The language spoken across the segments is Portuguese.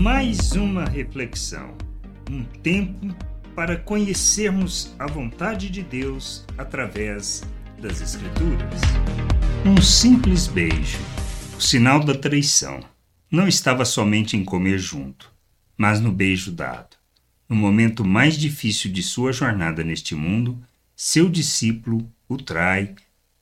Mais uma reflexão, um tempo para conhecermos a vontade de Deus através das Escrituras. Um simples beijo, o sinal da traição, não estava somente em comer junto, mas no beijo dado. No momento mais difícil de sua jornada neste mundo, seu discípulo o trai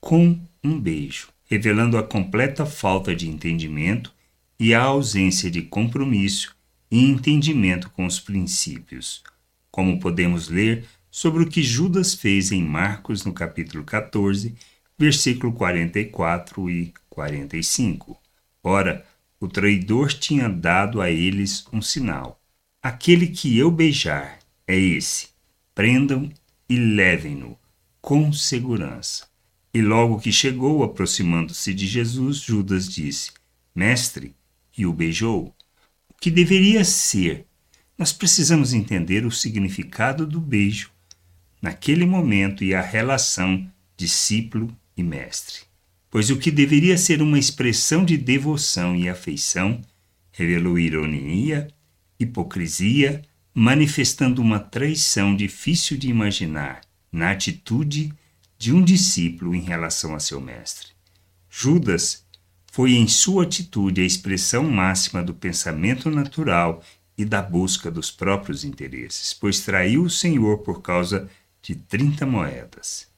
com um beijo, revelando a completa falta de entendimento e a ausência de compromisso e entendimento com os princípios, como podemos ler sobre o que Judas fez em Marcos no capítulo 14, versículo 44 e 45. Ora, o traidor tinha dado a eles um sinal: aquele que eu beijar é esse. Prendam e levem-no com segurança. E logo que chegou, aproximando-se de Jesus, Judas disse: Mestre, e o beijou. O que deveria ser? Nós precisamos entender o significado do beijo naquele momento e a relação discípulo e mestre. Pois o que deveria ser uma expressão de devoção e afeição revelou ironia, hipocrisia, manifestando uma traição difícil de imaginar na atitude de um discípulo em relação a seu mestre. Judas foi em sua atitude a expressão máxima do pensamento natural e da busca dos próprios interesses, pois traiu o Senhor por causa de trinta moedas.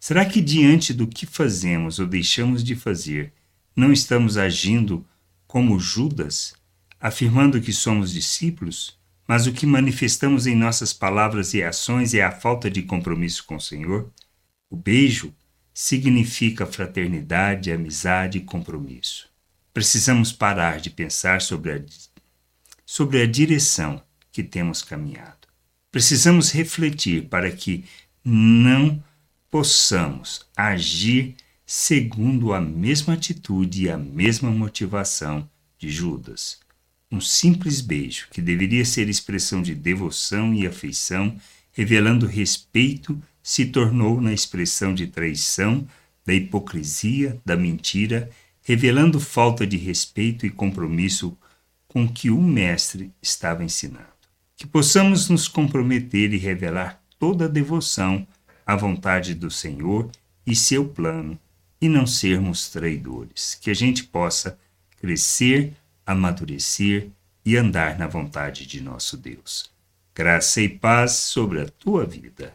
Será que diante do que fazemos ou deixamos de fazer, não estamos agindo como Judas, afirmando que somos discípulos, mas o que manifestamos em nossas palavras e ações é a falta de compromisso com o Senhor? O beijo significa fraternidade, amizade e compromisso. Precisamos parar de pensar sobre a, sobre a direção que temos caminhado. Precisamos refletir para que não possamos agir segundo a mesma atitude e a mesma motivação de Judas. Um simples beijo, que deveria ser expressão de devoção e afeição, revelando respeito se tornou na expressão de traição, da hipocrisia, da mentira, revelando falta de respeito e compromisso com que o Mestre estava ensinando. Que possamos nos comprometer e revelar toda a devoção à vontade do Senhor e seu plano, e não sermos traidores. Que a gente possa crescer, amadurecer e andar na vontade de nosso Deus. Graça e paz sobre a tua vida.